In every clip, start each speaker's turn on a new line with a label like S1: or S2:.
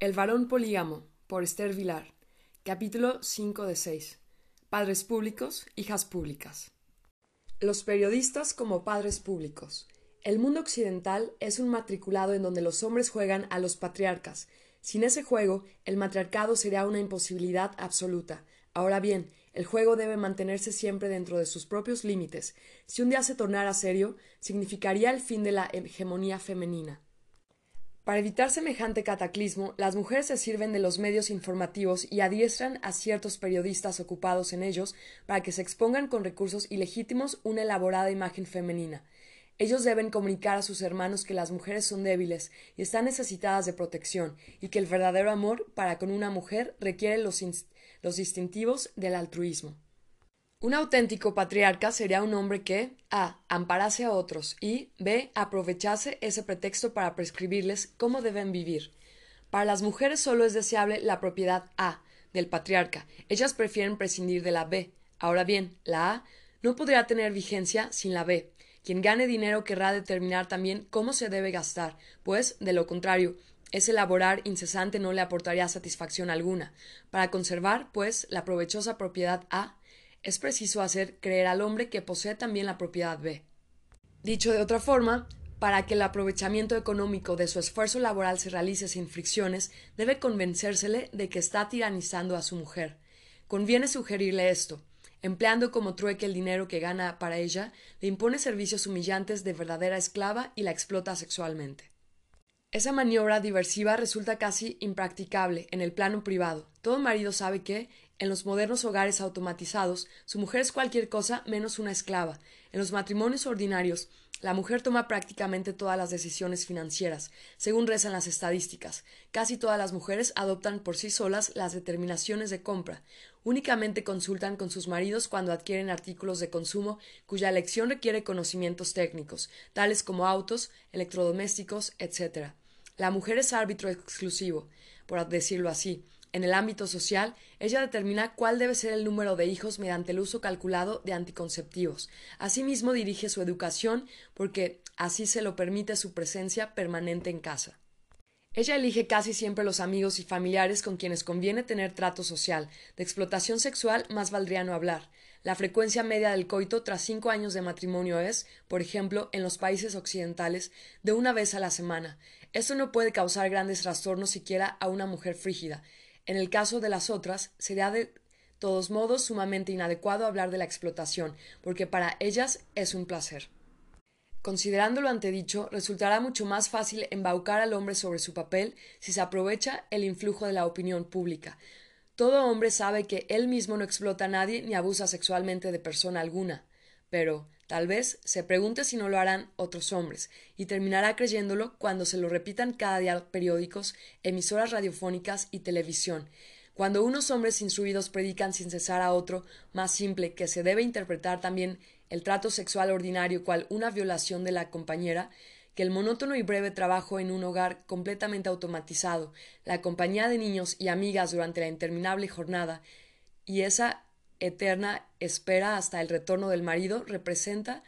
S1: El varón polígamo, por Esther Vilar. Capítulo 5 de 6. Padres públicos, hijas públicas. Los periodistas como padres públicos. El mundo occidental es un matriculado en donde los hombres juegan a los patriarcas. Sin ese juego, el matriarcado sería una imposibilidad absoluta. Ahora bien, el juego debe mantenerse siempre dentro de sus propios límites. Si un día se tornara serio, significaría el fin de la hegemonía femenina. Para evitar semejante cataclismo, las mujeres se sirven de los medios informativos y adiestran a ciertos periodistas ocupados en ellos para que se expongan con recursos ilegítimos una elaborada imagen femenina. Ellos deben comunicar a sus hermanos que las mujeres son débiles y están necesitadas de protección, y que el verdadero amor para con una mujer requiere los, los distintivos del altruismo. Un auténtico patriarca sería un hombre que a. amparase a otros y b. aprovechase ese pretexto para prescribirles cómo deben vivir. Para las mujeres solo es deseable la propiedad a. del patriarca. Ellas prefieren prescindir de la b. Ahora bien, la a no podría tener vigencia sin la b. Quien gane dinero querrá determinar también cómo se debe gastar, pues, de lo contrario, ese laborar incesante no le aportaría satisfacción alguna. Para conservar, pues, la provechosa propiedad A, es preciso hacer creer al hombre que posee también la propiedad B. Dicho de otra forma, para que el aprovechamiento económico de su esfuerzo laboral se realice sin fricciones, debe convencérsele de que está tiranizando a su mujer. Conviene sugerirle esto. Empleando como trueque el dinero que gana para ella, le impone servicios humillantes de verdadera esclava y la explota sexualmente. Esa maniobra diversiva resulta casi impracticable en el plano privado. Todo marido sabe que, en los modernos hogares automatizados, su mujer es cualquier cosa menos una esclava. En los matrimonios ordinarios, la mujer toma prácticamente todas las decisiones financieras, según rezan las estadísticas. Casi todas las mujeres adoptan por sí solas las determinaciones de compra. Únicamente consultan con sus maridos cuando adquieren artículos de consumo cuya elección requiere conocimientos técnicos, tales como autos, electrodomésticos, etc. La mujer es árbitro exclusivo, por decirlo así. En el ámbito social, ella determina cuál debe ser el número de hijos mediante el uso calculado de anticonceptivos. Asimismo, dirige su educación porque así se lo permite su presencia permanente en casa. Ella elige casi siempre los amigos y familiares con quienes conviene tener trato social. De explotación sexual más valdría no hablar. La frecuencia media del coito tras cinco años de matrimonio es, por ejemplo, en los países occidentales, de una vez a la semana. Esto no puede causar grandes trastornos siquiera a una mujer frígida. En el caso de las otras, sería de todos modos sumamente inadecuado hablar de la explotación, porque para ellas es un placer. Considerando lo antedicho, resultará mucho más fácil embaucar al hombre sobre su papel si se aprovecha el influjo de la opinión pública. Todo hombre sabe que él mismo no explota a nadie ni abusa sexualmente de persona alguna. Pero, tal vez, se pregunte si no lo harán otros hombres, y terminará creyéndolo cuando se lo repitan cada día periódicos, emisoras radiofónicas y televisión. Cuando unos hombres instruidos predican sin cesar a otro, más simple, que se debe interpretar también el trato sexual ordinario cual una violación de la compañera, que el monótono y breve trabajo en un hogar completamente automatizado, la compañía de niños y amigas durante la interminable jornada, y esa eterna espera hasta el retorno del marido representa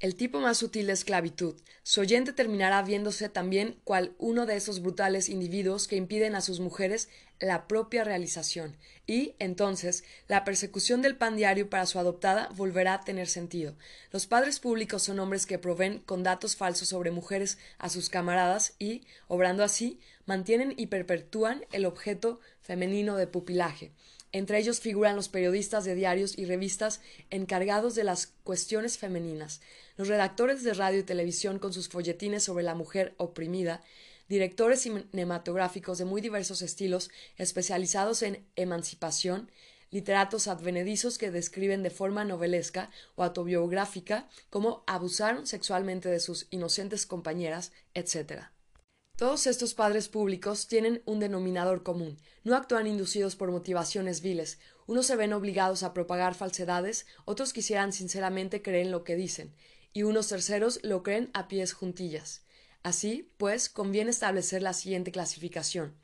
S1: el tipo más sutil de esclavitud. Su oyente terminará viéndose también cual uno de esos brutales individuos que impiden a sus mujeres la propia realización, y, entonces, la persecución del pan diario para su adoptada volverá a tener sentido. Los padres públicos son hombres que proveen con datos falsos sobre mujeres a sus camaradas y, obrando así, mantienen y perpetúan el objeto femenino de pupilaje. Entre ellos figuran los periodistas de diarios y revistas encargados de las cuestiones femeninas, los redactores de radio y televisión con sus folletines sobre la mujer oprimida, directores cinematográficos de muy diversos estilos especializados en emancipación, literatos advenedizos que describen de forma novelesca o autobiográfica cómo abusaron sexualmente de sus inocentes compañeras, etc. Todos estos padres públicos tienen un denominador común. No actúan inducidos por motivaciones viles. Unos se ven obligados a propagar falsedades, otros quisieran sinceramente creer en lo que dicen, y unos terceros lo creen a pies juntillas. Así, pues, conviene establecer la siguiente clasificación.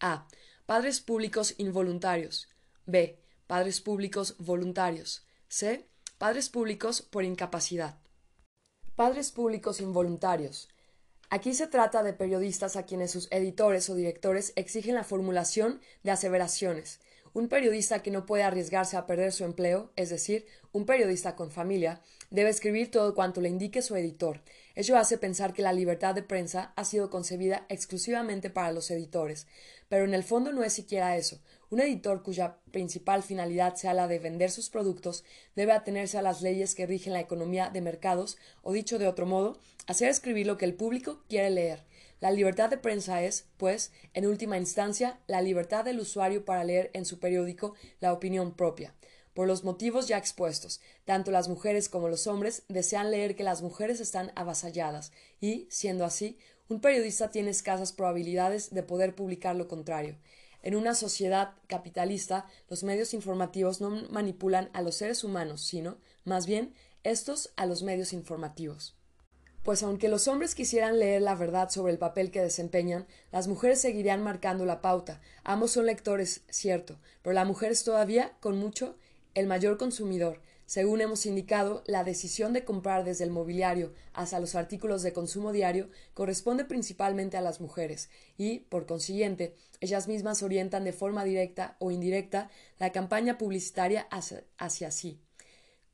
S1: A. Padres públicos involuntarios. B. Padres públicos voluntarios. C. Padres públicos por incapacidad. Padres públicos involuntarios. Aquí se trata de periodistas a quienes sus editores o directores exigen la formulación de aseveraciones. Un periodista que no puede arriesgarse a perder su empleo, es decir, un periodista con familia, debe escribir todo cuanto le indique su editor. Ello hace pensar que la libertad de prensa ha sido concebida exclusivamente para los editores, pero en el fondo no es siquiera eso. Un editor cuya principal finalidad sea la de vender sus productos debe atenerse a las leyes que rigen la economía de mercados, o dicho de otro modo, hacer escribir lo que el público quiere leer. La libertad de prensa es, pues, en última instancia, la libertad del usuario para leer en su periódico la opinión propia. Por los motivos ya expuestos, tanto las mujeres como los hombres desean leer que las mujeres están avasalladas y, siendo así, un periodista tiene escasas probabilidades de poder publicar lo contrario. En una sociedad capitalista, los medios informativos no manipulan a los seres humanos, sino, más bien, estos a los medios informativos. Pues aunque los hombres quisieran leer la verdad sobre el papel que desempeñan, las mujeres seguirían marcando la pauta. Ambos son lectores, cierto, pero la mujer es todavía, con mucho, el mayor consumidor. Según hemos indicado, la decisión de comprar desde el mobiliario hasta los artículos de consumo diario corresponde principalmente a las mujeres y, por consiguiente, ellas mismas orientan de forma directa o indirecta la campaña publicitaria hacia, sí.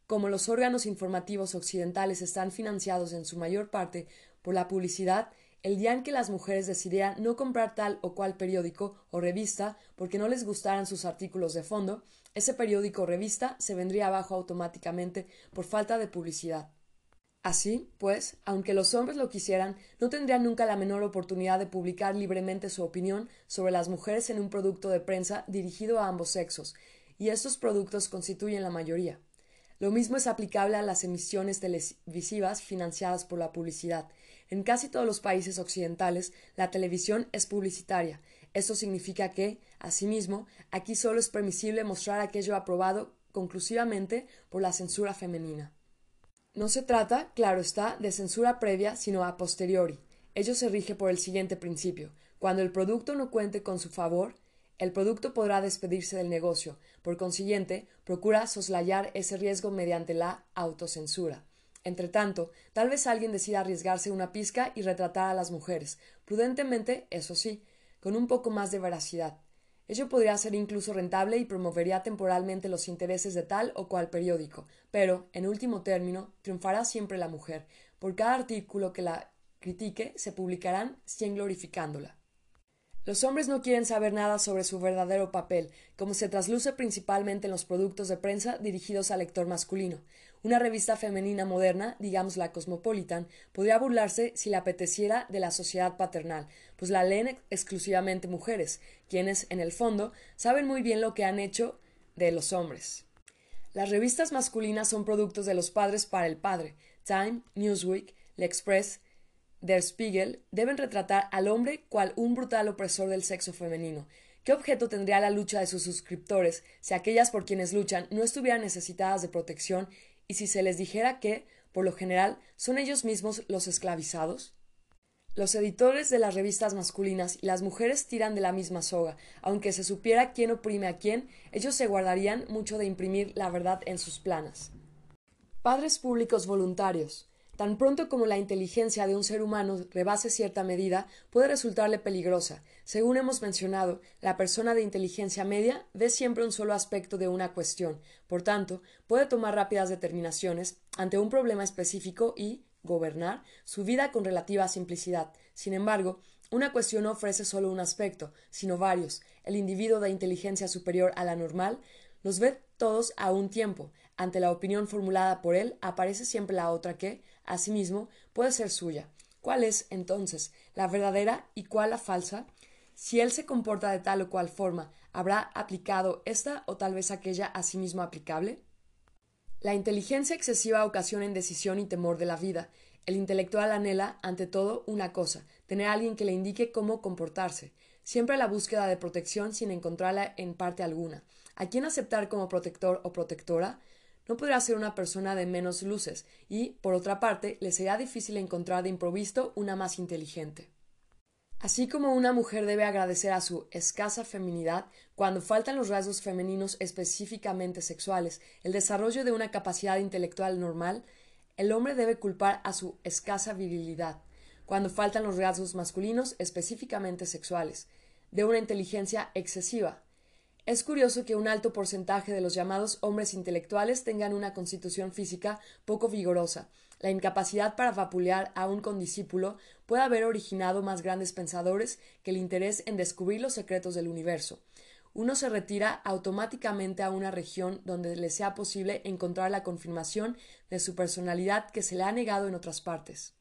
S1: Como los órganos informativos occidentales están financiados en su mayor parte por la publicidad, el día en que las mujeres decidieran no comprar tal o cual periódico o revista porque no les gustaran sus artículos de fondo, ese periódico o revista se vendría abajo automáticamente por falta de publicidad. Así, pues, aunque los hombres lo quisieran, no tendrían nunca la menor oportunidad de publicar libremente su opinión sobre las mujeres en un producto de prensa dirigido a ambos sexos, y estos productos constituyen la mayoría. Lo mismo es aplicable a las emisiones televisivas financiadas por la publicidad. En casi todos los países occidentales, la televisión es publicitaria, esto significa que, asimismo, aquí solo es permisible mostrar aquello aprobado conclusivamente por la censura femenina. No se trata, claro está, de censura previa, sino a posteriori. Ello se rige por el siguiente principio. Cuando el producto no cuente con su favor, el producto podrá despedirse del negocio. Por consiguiente, procura soslayar ese riesgo mediante la autocensura. Entretanto, tal vez alguien decida arriesgarse una pizca y retratar a las mujeres, prudentemente, eso sí, con un poco más de veracidad. Ello podría ser incluso rentable y promovería temporalmente los intereses de tal o cual periódico, pero, en último término, triunfará siempre la mujer. Por cada artículo que la critique, se publicarán cien glorificándola. Los hombres no quieren saber nada sobre su verdadero papel, como se trasluce principalmente en los productos de prensa dirigidos al lector masculino. Una revista femenina moderna, digamos la Cosmopolitan, podría burlarse si le apeteciera de la sociedad paternal, pues la leen exclusivamente mujeres, quienes, en el fondo, saben muy bien lo que han hecho de los hombres. Las revistas masculinas son productos de los padres para el padre. Time, Newsweek, Le Express, Der Spiegel deben retratar al hombre cual un brutal opresor del sexo femenino. ¿Qué objeto tendría la lucha de sus suscriptores si aquellas por quienes luchan no estuvieran necesitadas de protección y si se les dijera que, por lo general, son ellos mismos los esclavizados? Los editores de las revistas masculinas y las mujeres tiran de la misma soga. Aunque se supiera quién oprime a quién, ellos se guardarían mucho de imprimir la verdad en sus planas. Padres públicos voluntarios. Tan pronto como la inteligencia de un ser humano rebase cierta medida, puede resultarle peligrosa. Según hemos mencionado, la persona de inteligencia media ve siempre un solo aspecto de una cuestión, por tanto, puede tomar rápidas determinaciones ante un problema específico y gobernar su vida con relativa simplicidad. Sin embargo, una cuestión no ofrece solo un aspecto, sino varios. El individuo de inteligencia superior a la normal los ve todos a un tiempo. Ante la opinión formulada por él aparece siempre la otra que, asimismo, puede ser suya. ¿Cuál es, entonces, la verdadera y cuál la falsa? Si él se comporta de tal o cual forma, ¿habrá aplicado esta o tal vez aquella a sí mismo aplicable? La inteligencia excesiva ocasiona indecisión y temor de la vida. El intelectual anhela, ante todo, una cosa, tener a alguien que le indique cómo comportarse, siempre la búsqueda de protección sin encontrarla en parte alguna. ¿A quién aceptar como protector o protectora? No podrá ser una persona de menos luces y, por otra parte, le será difícil encontrar de improviso una más inteligente. Así como una mujer debe agradecer a su escasa feminidad cuando faltan los rasgos femeninos específicamente sexuales, el desarrollo de una capacidad intelectual normal, el hombre debe culpar a su escasa virilidad cuando faltan los rasgos masculinos específicamente sexuales, de una inteligencia excesiva. Es curioso que un alto porcentaje de los llamados hombres intelectuales tengan una constitución física poco vigorosa. La incapacidad para vapulear a un condiscípulo puede haber originado más grandes pensadores que el interés en descubrir los secretos del universo. Uno se retira automáticamente a una región donde le sea posible encontrar la confirmación de su personalidad que se le ha negado en otras partes.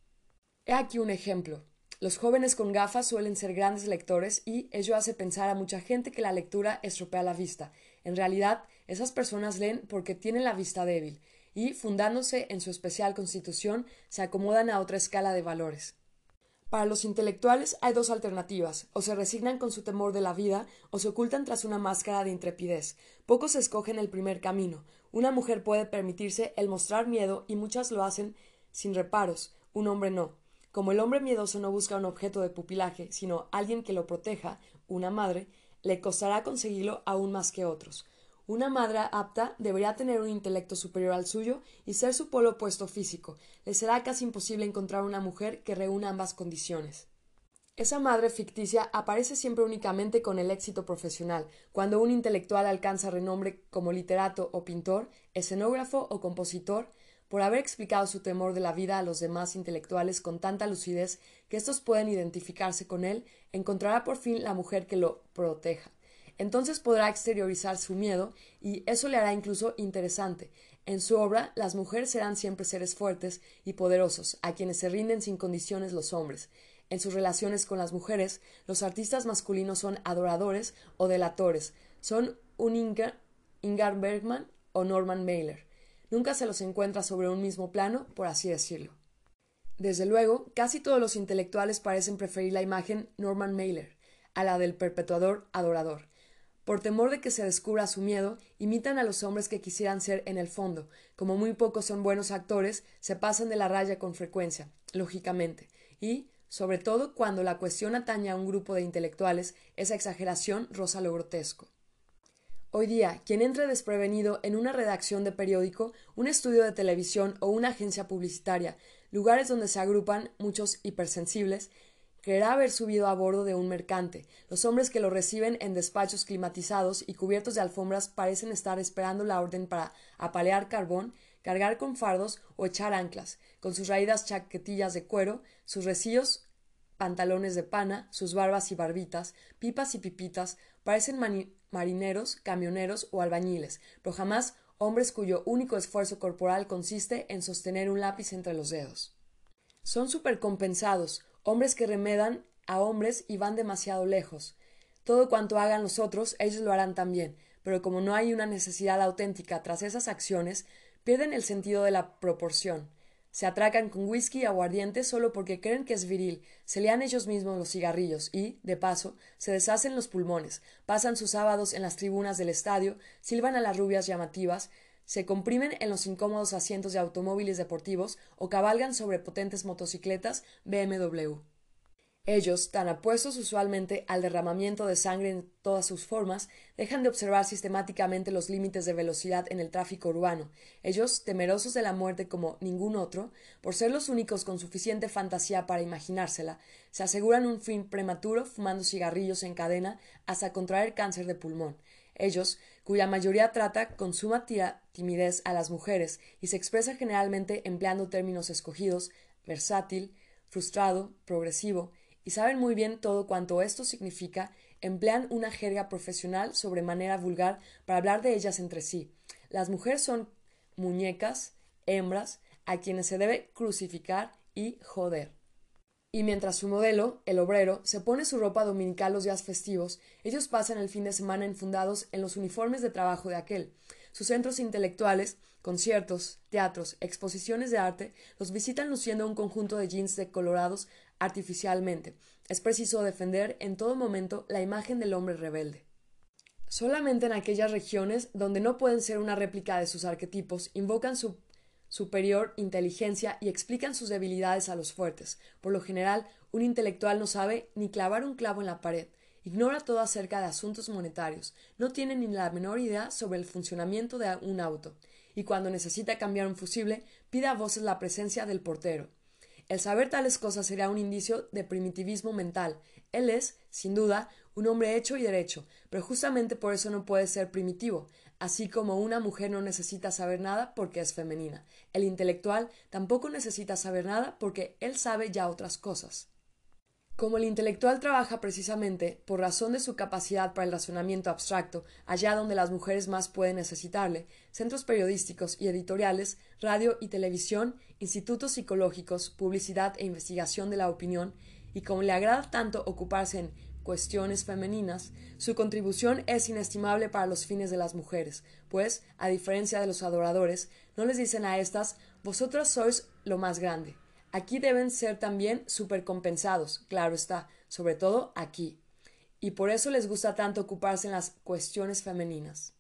S1: He aquí un ejemplo. Los jóvenes con gafas suelen ser grandes lectores y ello hace pensar a mucha gente que la lectura estropea la vista. En realidad, esas personas leen porque tienen la vista débil y, fundándose en su especial constitución, se acomodan a otra escala de valores. Para los intelectuales hay dos alternativas, o se resignan con su temor de la vida, o se ocultan tras una máscara de intrepidez. Pocos escogen el primer camino. Una mujer puede permitirse el mostrar miedo y muchas lo hacen sin reparos, un hombre no. Como el hombre miedoso no busca un objeto de pupilaje, sino alguien que lo proteja, una madre, le costará conseguirlo aún más que otros. Una madre apta debería tener un intelecto superior al suyo y ser su polo opuesto físico. Le será casi imposible encontrar una mujer que reúna ambas condiciones. Esa madre ficticia aparece siempre únicamente con el éxito profesional, cuando un intelectual alcanza renombre como literato o pintor, escenógrafo o compositor, por haber explicado su temor de la vida a los demás intelectuales con tanta lucidez que éstos pueden identificarse con él, encontrará por fin la mujer que lo proteja. Entonces podrá exteriorizar su miedo y eso le hará incluso interesante. En su obra, las mujeres serán siempre seres fuertes y poderosos, a quienes se rinden sin condiciones los hombres. En sus relaciones con las mujeres, los artistas masculinos son adoradores o delatores, son un Ingar Bergman o Norman Mailer nunca se los encuentra sobre un mismo plano, por así decirlo. Desde luego, casi todos los intelectuales parecen preferir la imagen Norman Mailer a la del perpetuador adorador. Por temor de que se descubra su miedo, imitan a los hombres que quisieran ser en el fondo. Como muy pocos son buenos actores, se pasan de la raya con frecuencia, lógicamente, y, sobre todo cuando la cuestión atañe a un grupo de intelectuales, esa exageración roza lo grotesco. Hoy día, quien entre desprevenido en una redacción de periódico, un estudio de televisión o una agencia publicitaria, lugares donde se agrupan muchos hipersensibles, creerá haber subido a bordo de un mercante. Los hombres que lo reciben en despachos climatizados y cubiertos de alfombras parecen estar esperando la orden para apalear carbón, cargar con fardos o echar anclas, con sus raídas chaquetillas de cuero, sus recillos pantalones de pana, sus barbas y barbitas, pipas y pipitas, parecen marineros, camioneros o albañiles, pero jamás hombres cuyo único esfuerzo corporal consiste en sostener un lápiz entre los dedos. Son supercompensados, hombres que remedan a hombres y van demasiado lejos. Todo cuanto hagan los otros, ellos lo harán también, pero como no hay una necesidad auténtica tras esas acciones, pierden el sentido de la proporción. Se atracan con whisky y aguardiente solo porque creen que es viril, se lean ellos mismos los cigarrillos y, de paso, se deshacen los pulmones, pasan sus sábados en las tribunas del estadio, silban a las rubias llamativas, se comprimen en los incómodos asientos de automóviles deportivos o cabalgan sobre potentes motocicletas BMW. Ellos, tan apuestos usualmente al derramamiento de sangre en todas sus formas, dejan de observar sistemáticamente los límites de velocidad en el tráfico urbano. Ellos, temerosos de la muerte como ningún otro, por ser los únicos con suficiente fantasía para imaginársela, se aseguran un fin prematuro fumando cigarrillos en cadena hasta contraer cáncer de pulmón. Ellos, cuya mayoría trata con suma timidez a las mujeres y se expresa generalmente empleando términos escogidos, versátil, frustrado, progresivo, y saben muy bien todo cuanto esto significa, emplean una jerga profesional sobre manera vulgar para hablar de ellas entre sí. Las mujeres son muñecas, hembras, a quienes se debe crucificar y joder. Y mientras su modelo, el obrero, se pone su ropa dominical los días festivos, ellos pasan el fin de semana enfundados en los uniformes de trabajo de aquel. Sus centros intelectuales, conciertos, teatros, exposiciones de arte, los visitan luciendo un conjunto de jeans decolorados artificialmente. Es preciso defender en todo momento la imagen del hombre rebelde. Solamente en aquellas regiones donde no pueden ser una réplica de sus arquetipos, invocan su superior inteligencia y explican sus debilidades a los fuertes. Por lo general, un intelectual no sabe ni clavar un clavo en la pared, ignora todo acerca de asuntos monetarios, no tiene ni la menor idea sobre el funcionamiento de un auto, y cuando necesita cambiar un fusible, pide a voces la presencia del portero. El saber tales cosas sería un indicio de primitivismo mental. Él es, sin duda, un hombre hecho y derecho, pero justamente por eso no puede ser primitivo, así como una mujer no necesita saber nada porque es femenina. El intelectual tampoco necesita saber nada porque él sabe ya otras cosas. Como el intelectual trabaja precisamente por razón de su capacidad para el razonamiento abstracto, allá donde las mujeres más pueden necesitarle, centros periodísticos y editoriales, radio y televisión, institutos psicológicos, publicidad e investigación de la opinión, y como le agrada tanto ocuparse en cuestiones femeninas, su contribución es inestimable para los fines de las mujeres, pues, a diferencia de los adoradores, no les dicen a estas vosotras sois lo más grande, Aquí deben ser también supercompensados, claro está, sobre todo aquí. Y por eso les gusta tanto ocuparse en las cuestiones femeninas.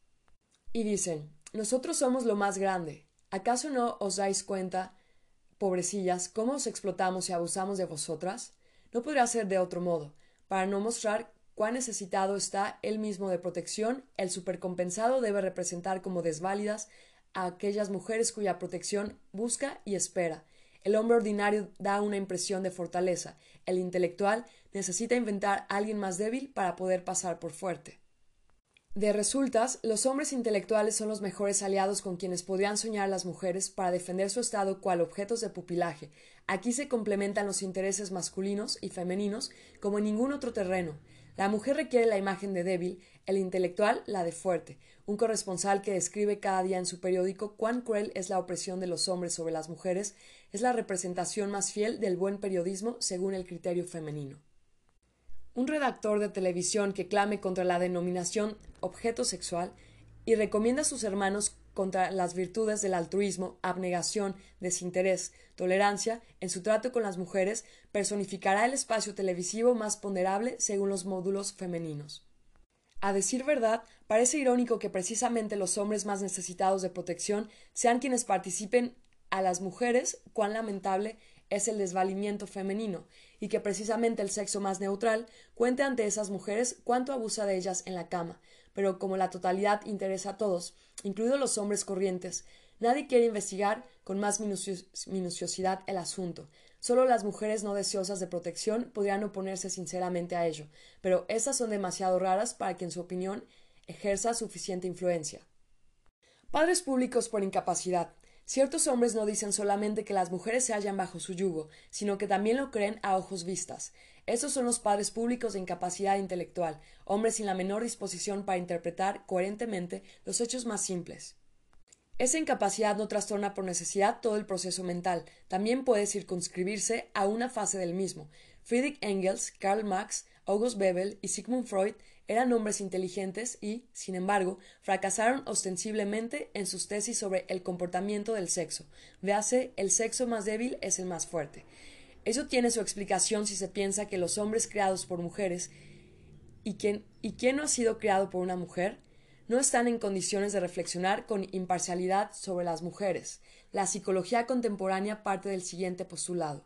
S1: Y dicen, nosotros somos lo más grande. ¿Acaso no os dais cuenta, pobrecillas, cómo os explotamos y abusamos de vosotras? No podrá ser de otro modo. Para no mostrar cuán necesitado está él mismo de protección, el supercompensado debe representar como desválidas a aquellas mujeres cuya protección busca y espera, el hombre ordinario da una impresión de fortaleza. El intelectual necesita inventar a alguien más débil para poder pasar por fuerte. De resultas, los hombres intelectuales son los mejores aliados con quienes podrían soñar las mujeres para defender su estado cual objetos de pupilaje. Aquí se complementan los intereses masculinos y femeninos como en ningún otro terreno. La mujer requiere la imagen de débil, el intelectual la de fuerte. Un corresponsal que describe cada día en su periódico cuán cruel es la opresión de los hombres sobre las mujeres es la representación más fiel del buen periodismo según el criterio femenino. Un redactor de televisión que clame contra la denominación objeto sexual y recomienda a sus hermanos contra las virtudes del altruismo, abnegación, desinterés, tolerancia en su trato con las mujeres, personificará el espacio televisivo más ponderable según los módulos femeninos. A decir verdad, parece irónico que precisamente los hombres más necesitados de protección sean quienes participen a las mujeres cuán lamentable es el desvalimiento femenino, y que precisamente el sexo más neutral cuente ante esas mujeres cuánto abusa de ellas en la cama, pero como la totalidad interesa a todos, incluidos los hombres corrientes, nadie quiere investigar con más minuciosidad el asunto. Solo las mujeres no deseosas de protección podrían oponerse sinceramente a ello, pero esas son demasiado raras para que en su opinión ejerza suficiente influencia. Padres públicos por incapacidad. Ciertos hombres no dicen solamente que las mujeres se hallan bajo su yugo, sino que también lo creen a ojos vistas. Esos son los padres públicos de incapacidad intelectual, hombres sin la menor disposición para interpretar coherentemente los hechos más simples. Esa incapacidad no trastorna por necesidad todo el proceso mental, también puede circunscribirse a una fase del mismo. Friedrich Engels, Karl Marx, August Bebel y Sigmund Freud eran hombres inteligentes y, sin embargo, fracasaron ostensiblemente en sus tesis sobre el comportamiento del sexo. Véase, el sexo más débil es el más fuerte. Eso tiene su explicación si se piensa que los hombres creados por mujeres y quién, y quién no ha sido creado por una mujer no están en condiciones de reflexionar con imparcialidad sobre las mujeres. La psicología contemporánea parte del siguiente postulado.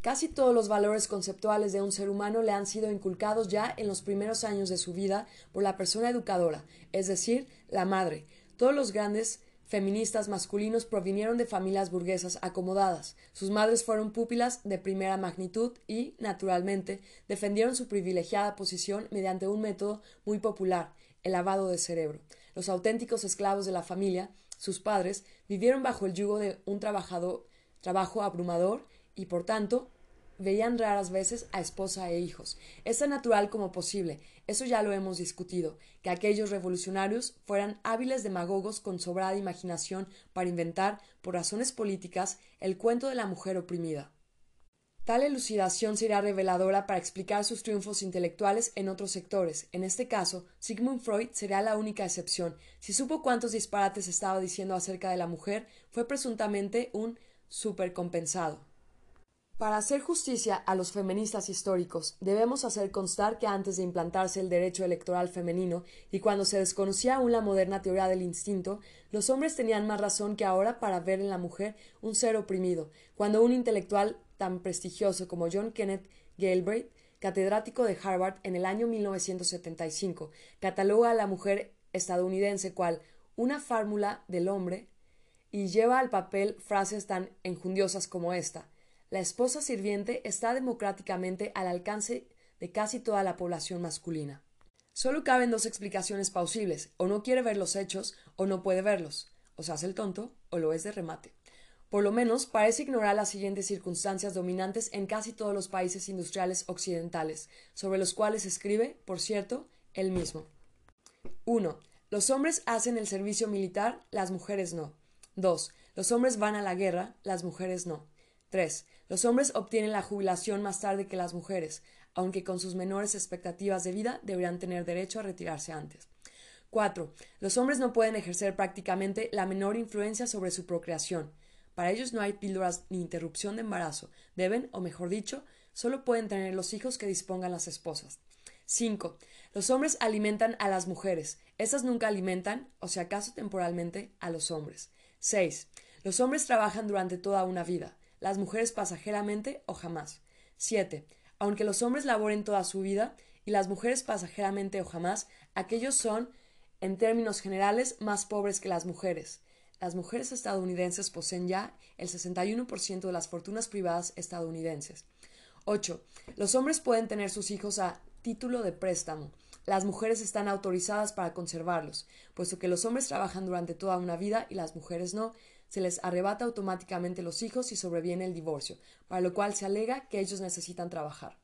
S1: Casi todos los valores conceptuales de un ser humano le han sido inculcados ya en los primeros años de su vida por la persona educadora, es decir, la madre. Todos los grandes feministas masculinos provinieron de familias burguesas acomodadas. Sus madres fueron púpilas de primera magnitud y, naturalmente, defendieron su privilegiada posición mediante un método muy popular, el lavado de cerebro. Los auténticos esclavos de la familia, sus padres, vivieron bajo el yugo de un trabajador, trabajo abrumador y por tanto veían raras veces a esposa e hijos. Es tan natural como posible, eso ya lo hemos discutido, que aquellos revolucionarios fueran hábiles demagogos con sobrada imaginación para inventar, por razones políticas, el cuento de la mujer oprimida. Tal elucidación sería reveladora para explicar sus triunfos intelectuales en otros sectores. En este caso, Sigmund Freud sería la única excepción. Si supo cuántos disparates estaba diciendo acerca de la mujer, fue presuntamente un supercompensado. Para hacer justicia a los feministas históricos, debemos hacer constar que antes de implantarse el derecho electoral femenino y cuando se desconocía aún la moderna teoría del instinto, los hombres tenían más razón que ahora para ver en la mujer un ser oprimido, cuando un intelectual tan prestigioso como John Kenneth Galbraith, catedrático de Harvard en el año 1975, cataloga a la mujer estadounidense cual una fórmula del hombre y lleva al papel frases tan enjundiosas como esta la esposa sirviente está democráticamente al alcance de casi toda la población masculina. Solo caben dos explicaciones plausibles, o no quiere ver los hechos, o no puede verlos, o se hace el tonto, o lo es de remate. Por lo menos parece ignorar las siguientes circunstancias dominantes en casi todos los países industriales occidentales, sobre los cuales escribe, por cierto, él mismo. 1. Los hombres hacen el servicio militar, las mujeres no. 2. Los hombres van a la guerra, las mujeres no. 3. Los hombres obtienen la jubilación más tarde que las mujeres, aunque con sus menores expectativas de vida deberían tener derecho a retirarse antes. 4. Los hombres no pueden ejercer prácticamente la menor influencia sobre su procreación. Para ellos no hay píldoras ni interrupción de embarazo. Deben, o mejor dicho, solo pueden tener los hijos que dispongan las esposas. 5. Los hombres alimentan a las mujeres. Estas nunca alimentan, o si acaso temporalmente, a los hombres. 6. Los hombres trabajan durante toda una vida, las mujeres pasajeramente o jamás. 7. Aunque los hombres laboren toda su vida y las mujeres pasajeramente o jamás, aquellos son, en términos generales, más pobres que las mujeres las mujeres estadounidenses poseen ya el 61% de las fortunas privadas estadounidenses. 8. Los hombres pueden tener sus hijos a título de préstamo. Las mujeres están autorizadas para conservarlos, puesto que los hombres trabajan durante toda una vida y las mujeres no, se les arrebata automáticamente los hijos y sobreviene el divorcio, para lo cual se alega que ellos necesitan trabajar.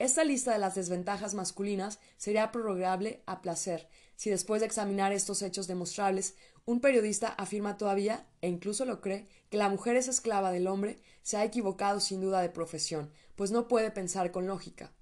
S1: Esta lista de las desventajas masculinas sería prorrogable a placer, si después de examinar estos hechos demostrables un periodista afirma todavía, e incluso lo cree, que la mujer es esclava del hombre, se ha equivocado sin duda de profesión, pues no puede pensar con lógica.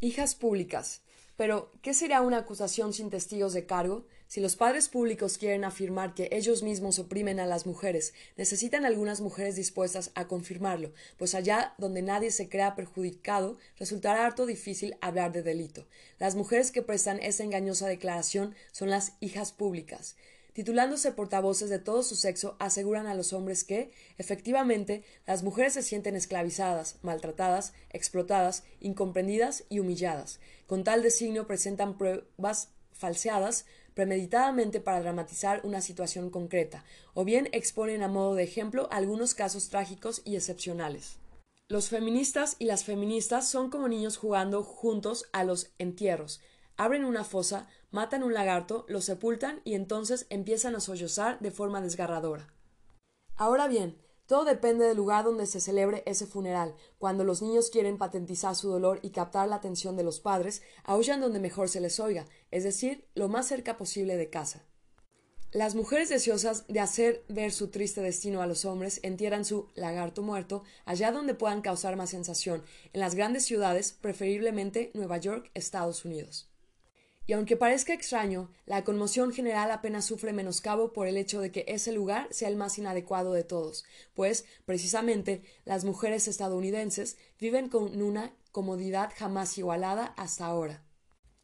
S1: Hijas públicas. Pero, ¿qué será una acusación sin testigos de cargo? Si los padres públicos quieren afirmar que ellos mismos oprimen a las mujeres, necesitan algunas mujeres dispuestas a confirmarlo, pues allá donde nadie se crea perjudicado, resultará harto difícil hablar de delito. Las mujeres que prestan esa engañosa declaración son las hijas públicas titulándose portavoces de todo su sexo, aseguran a los hombres que, efectivamente, las mujeres se sienten esclavizadas, maltratadas, explotadas, incomprendidas y humilladas. Con tal designio presentan pruebas falseadas premeditadamente para dramatizar una situación concreta, o bien exponen a modo de ejemplo algunos casos trágicos y excepcionales. Los feministas y las feministas son como niños jugando juntos a los entierros, abren una fosa, matan un lagarto, lo sepultan y entonces empiezan a sollozar de forma desgarradora. Ahora bien, todo depende del lugar donde se celebre ese funeral. Cuando los niños quieren patentizar su dolor y captar la atención de los padres, aullan donde mejor se les oiga, es decir, lo más cerca posible de casa. Las mujeres deseosas de hacer ver su triste destino a los hombres entierran su lagarto muerto allá donde puedan causar más sensación, en las grandes ciudades, preferiblemente Nueva York, Estados Unidos. Y aunque parezca extraño, la conmoción general apenas sufre menoscabo por el hecho de que ese lugar sea el más inadecuado de todos, pues, precisamente, las mujeres estadounidenses viven con una comodidad jamás igualada hasta ahora.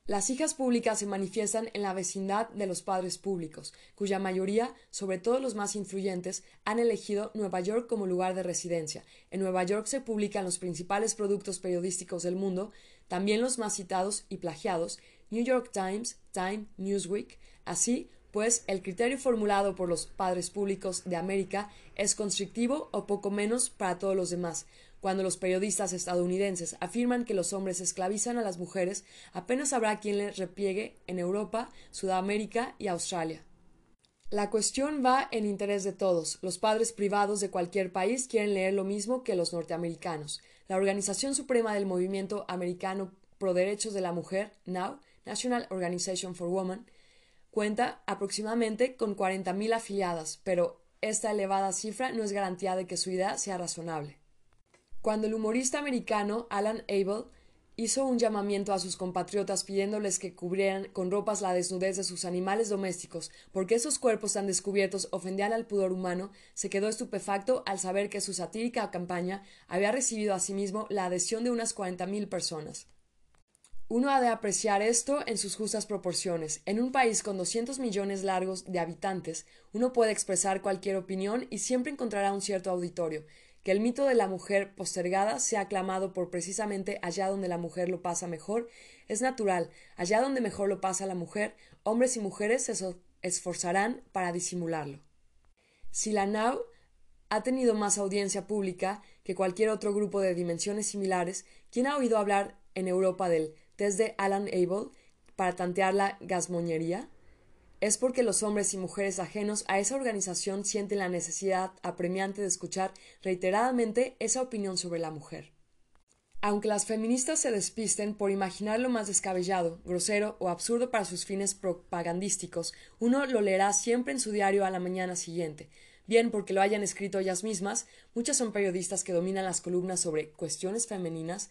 S1: Las hijas públicas se manifiestan en la vecindad de los padres públicos, cuya mayoría, sobre todo los más influyentes, han elegido Nueva York como lugar de residencia. En Nueva York se publican los principales productos periodísticos del mundo, también los más citados y plagiados, New York Times, Time, Newsweek. Así, pues, el criterio formulado por los padres públicos de América es constrictivo o poco menos para todos los demás. Cuando los periodistas estadounidenses afirman que los hombres esclavizan a las mujeres, apenas habrá quien les repliegue en Europa, Sudamérica y Australia. La cuestión va en interés de todos. Los padres privados de cualquier país quieren leer lo mismo que los norteamericanos. La Organización Suprema del Movimiento Americano Pro Derechos de la Mujer, NOW, National Organization for Women, cuenta aproximadamente con 40.000 afiliadas, pero esta elevada cifra no es garantía de que su idea sea razonable. Cuando el humorista americano Alan Abel hizo un llamamiento a sus compatriotas pidiéndoles que cubrieran con ropas la desnudez de sus animales domésticos, porque esos cuerpos tan descubiertos ofendían al pudor humano, se quedó estupefacto al saber que su satírica campaña había recibido asimismo la adhesión de unas cuarenta mil personas. Uno ha de apreciar esto en sus justas proporciones. En un país con 200 millones largos de habitantes, uno puede expresar cualquier opinión y siempre encontrará un cierto auditorio. Que el mito de la mujer postergada sea aclamado por precisamente allá donde la mujer lo pasa mejor es natural. Allá donde mejor lo pasa la mujer, hombres y mujeres se esforzarán para disimularlo. Si la NOW ha tenido más audiencia pública que cualquier otro grupo de dimensiones similares, ¿quién ha oído hablar en Europa del test de Alan Abel para tantear la gasmoñería? Es porque los hombres y mujeres ajenos a esa organización sienten la necesidad apremiante de escuchar reiteradamente esa opinión sobre la mujer. Aunque las feministas se despisten por imaginar lo más descabellado, grosero o absurdo para sus fines propagandísticos, uno lo leerá siempre en su diario a la mañana siguiente, bien porque lo hayan escrito ellas mismas, muchas son periodistas que dominan las columnas sobre cuestiones femeninas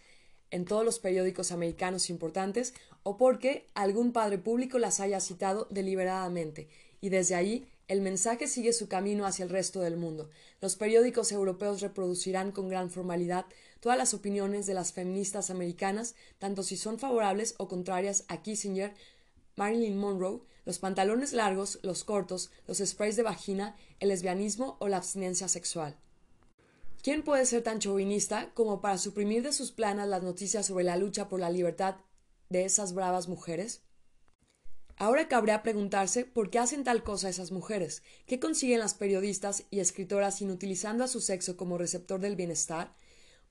S1: en todos los periódicos americanos importantes, o porque algún padre público las haya citado deliberadamente, y desde ahí el mensaje sigue su camino hacia el resto del mundo. Los periódicos europeos reproducirán con gran formalidad todas las opiniones de las feministas americanas, tanto si son favorables o contrarias a Kissinger, Marilyn Monroe, los pantalones largos, los cortos, los sprays de vagina, el lesbianismo o la abstinencia sexual. ¿Quién puede ser tan chauvinista como para suprimir de sus planas las noticias sobre la lucha por la libertad de esas bravas mujeres? Ahora cabría preguntarse por qué hacen tal cosa esas mujeres, qué consiguen las periodistas y escritoras inutilizando a su sexo como receptor del bienestar,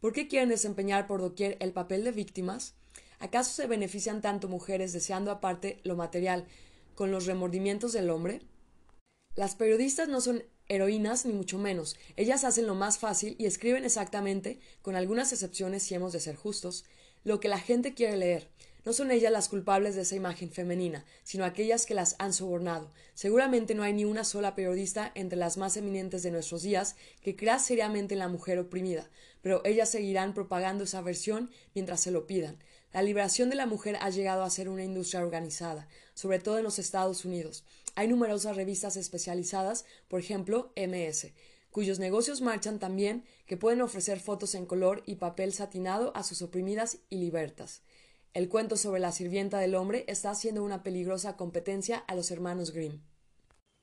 S1: ¿Por qué quieren desempeñar por doquier el papel de víctimas? ¿Acaso se benefician tanto mujeres deseando aparte lo material con los remordimientos del hombre? Las periodistas no son heroínas ni mucho menos. Ellas hacen lo más fácil y escriben exactamente, con algunas excepciones si hemos de ser justos, lo que la gente quiere leer. No son ellas las culpables de esa imagen femenina, sino aquellas que las han sobornado. Seguramente no hay ni una sola periodista entre las más eminentes de nuestros días que crea seriamente en la mujer oprimida, pero ellas seguirán propagando esa versión mientras se lo pidan. La liberación de la mujer ha llegado a ser una industria organizada, sobre todo en los Estados Unidos. Hay numerosas revistas especializadas, por ejemplo, MS, cuyos negocios marchan también que pueden ofrecer fotos en color y papel satinado a sus oprimidas y libertas. El cuento sobre la sirvienta del hombre está haciendo una peligrosa competencia a los hermanos Grimm.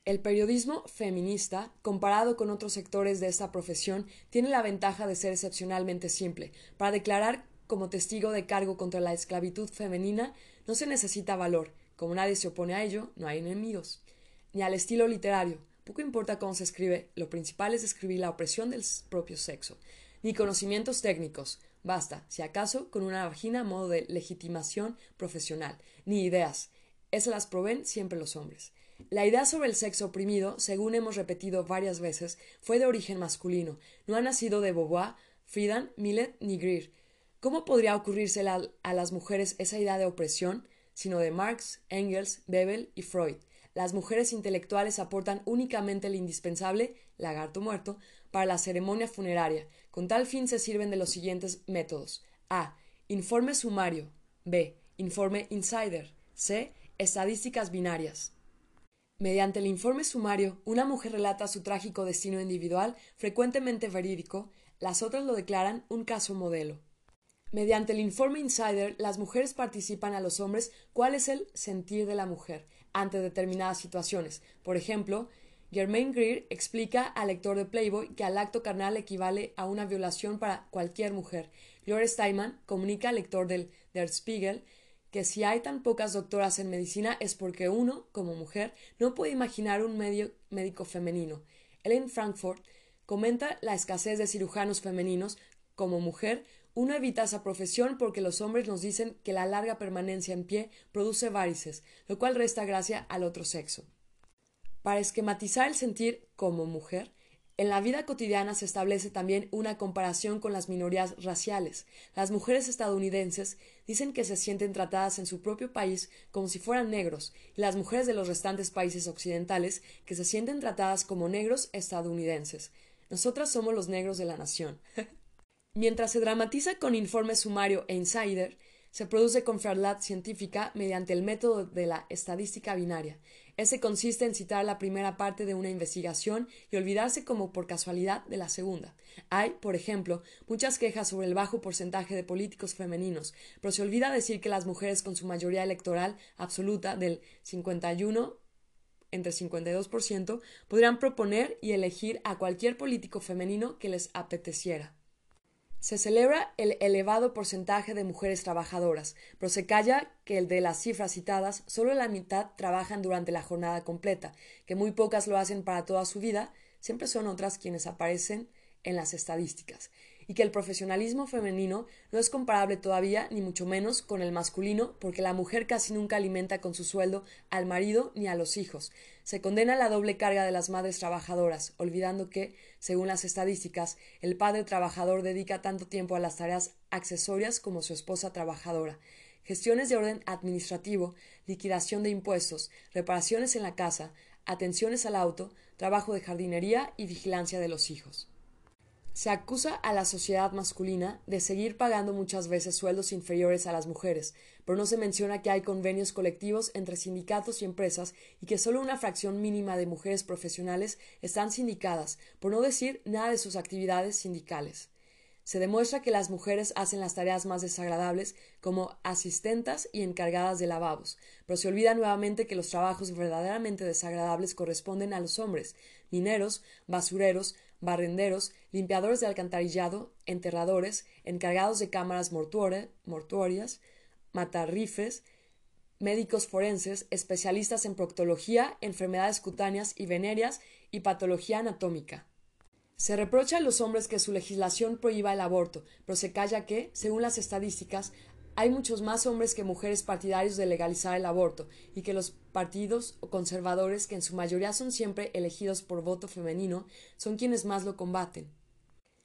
S1: El periodismo feminista, comparado con otros sectores de esta profesión, tiene la ventaja de ser excepcionalmente simple. Para declarar como testigo de cargo contra la esclavitud femenina no se necesita valor. Como nadie se opone a ello, no hay enemigos. Ni al estilo literario. Poco importa cómo se escribe, lo principal es escribir la opresión del propio sexo. Ni conocimientos técnicos. Basta, si acaso, con una vagina a modo de legitimación profesional. Ni ideas. Esas las proveen siempre los hombres. La idea sobre el sexo oprimido, según hemos repetido varias veces, fue de origen masculino. No ha nacido de Beauvoir, Friedan, Millet ni Greer. ¿Cómo podría ocurrirse a las mujeres esa idea de opresión? Sino de Marx, Engels, Bebel y Freud. Las mujeres intelectuales aportan únicamente el indispensable, lagarto muerto, para la ceremonia funeraria, con tal fin se sirven de los siguientes métodos. A. Informe sumario. B. Informe insider. C. Estadísticas binarias. Mediante el informe sumario, una mujer relata su trágico destino individual, frecuentemente verídico, las otras lo declaran un caso modelo. Mediante el informe insider, las mujeres participan a los hombres cuál es el sentir de la mujer ante determinadas situaciones. Por ejemplo, Germaine Greer explica al lector de Playboy que al acto carnal equivale a una violación para cualquier mujer. Gloria Steinman comunica al lector del Der Spiegel que si hay tan pocas doctoras en medicina es porque uno, como mujer, no puede imaginar un medio médico femenino. Ellen Frankfurt comenta la escasez de cirujanos femeninos. Como mujer, uno evita esa profesión porque los hombres nos dicen que la larga permanencia en pie produce varices, lo cual resta gracia al otro sexo. Para esquematizar el sentir como mujer, en la vida cotidiana se establece también una comparación con las minorías raciales. Las mujeres estadounidenses dicen que se sienten tratadas en su propio país como si fueran negros, y las mujeres de los restantes países occidentales que se sienten tratadas como negros estadounidenses. Nosotras somos los negros de la nación. Mientras se dramatiza con informe sumario e insider, se produce con científica mediante el método de la estadística binaria. Ese consiste en citar la primera parte de una investigación y olvidarse como por casualidad de la segunda. Hay, por ejemplo, muchas quejas sobre el bajo porcentaje de políticos femeninos, pero se olvida decir que las mujeres con su mayoría electoral absoluta del 51 entre 52% podrían proponer y elegir a cualquier político femenino que les apeteciera. Se celebra el elevado porcentaje de mujeres trabajadoras, pero se calla que el de las cifras citadas solo la mitad trabajan durante la jornada completa, que muy pocas lo hacen para toda su vida, siempre son otras quienes aparecen en las estadísticas. Y que el profesionalismo femenino no es comparable todavía, ni mucho menos, con el masculino, porque la mujer casi nunca alimenta con su sueldo al marido ni a los hijos. Se condena la doble carga de las madres trabajadoras, olvidando que, según las estadísticas, el padre trabajador dedica tanto tiempo a las tareas accesorias como su esposa trabajadora gestiones de orden administrativo, liquidación de impuestos, reparaciones en la casa, atenciones al auto, trabajo de jardinería y vigilancia de los hijos. Se acusa a la sociedad masculina de seguir pagando muchas veces sueldos inferiores a las mujeres, pero no se menciona que hay convenios colectivos entre sindicatos y empresas y que solo una fracción mínima de mujeres profesionales están sindicadas, por no decir nada de sus actividades sindicales. Se demuestra que las mujeres hacen las tareas más desagradables como asistentas y encargadas de lavabos, pero se olvida nuevamente que los trabajos verdaderamente desagradables corresponden a los hombres mineros, basureros, barrenderos, limpiadores de alcantarillado, enterradores, encargados de cámaras mortuorias, matarrifes, médicos forenses, especialistas en proctología, enfermedades cutáneas y venéreas y patología anatómica. Se reprocha a los hombres que su legislación prohíba el aborto, pero se calla que, según las estadísticas, hay muchos más hombres que mujeres partidarios de legalizar el aborto y que los partidos conservadores, que en su mayoría son siempre elegidos por voto femenino, son quienes más lo combaten.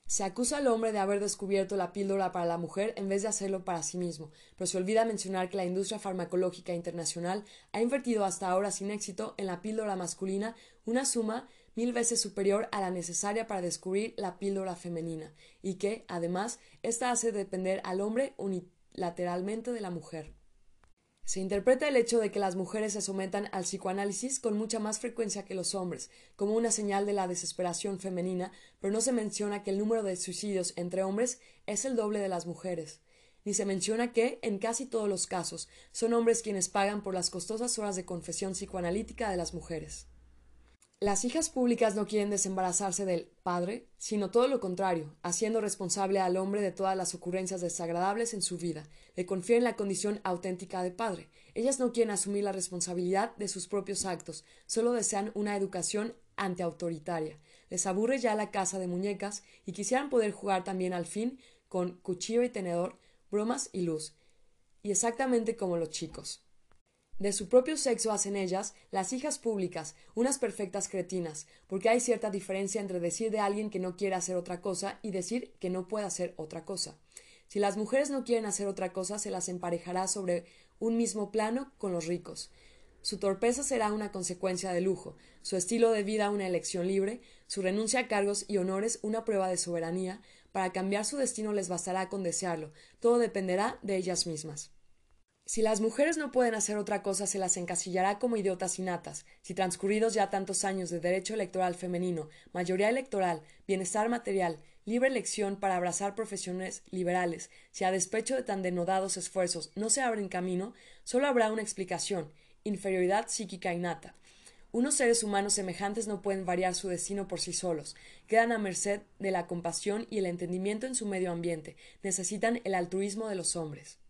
S1: Se acusa al hombre de haber descubierto la píldora para la mujer en vez de hacerlo para sí mismo, pero se olvida mencionar que la industria farmacológica internacional ha invertido hasta ahora sin éxito en la píldora masculina una suma mil veces superior a la necesaria para descubrir la píldora femenina, y que, además, ésta hace depender al hombre unilateralmente de la mujer. Se interpreta el hecho de que las mujeres se sometan al psicoanálisis con mucha más frecuencia que los hombres, como una señal de la desesperación femenina, pero no se menciona que el número de suicidios entre hombres es el doble de las mujeres. Ni se menciona que, en casi todos los casos, son hombres quienes pagan por las costosas horas de confesión psicoanalítica de las mujeres. Las hijas públicas no quieren desembarazarse del padre, sino todo lo contrario, haciendo responsable al hombre de todas las ocurrencias desagradables en su vida, le confieren la condición auténtica de padre. Ellas no quieren asumir la responsabilidad de sus propios actos, solo desean una educación antiautoritaria. Les aburre ya la casa de muñecas y quisieran poder jugar también al fin con cuchillo y tenedor, bromas y luz. Y exactamente como los chicos. De su propio sexo hacen ellas, las hijas públicas, unas perfectas cretinas, porque hay cierta diferencia entre decir de alguien que no quiere hacer otra cosa y decir que no puede hacer otra cosa. Si las mujeres no quieren hacer otra cosa, se las emparejará sobre un mismo plano con los ricos. Su torpeza será una consecuencia de lujo, su estilo de vida una elección libre, su renuncia a cargos y honores una prueba de soberanía, para cambiar su destino les bastará con desearlo, todo dependerá de ellas mismas. Si las mujeres no pueden hacer otra cosa, se las encasillará como idiotas innatas. Si transcurridos ya tantos años de derecho electoral femenino, mayoría electoral, bienestar material, libre elección para abrazar profesiones liberales, si a despecho de tan denodados esfuerzos no se abren camino, solo habrá una explicación inferioridad psíquica innata. Unos seres humanos semejantes no pueden variar su destino por sí solos, quedan a merced de la compasión y el entendimiento en su medio ambiente, necesitan el altruismo de los hombres.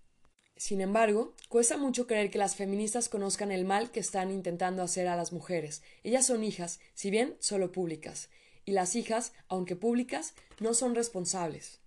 S1: Sin embargo, cuesta mucho creer que las feministas conozcan el mal que están intentando hacer a las mujeres. Ellas son hijas, si bien solo públicas, y las hijas, aunque públicas, no son responsables.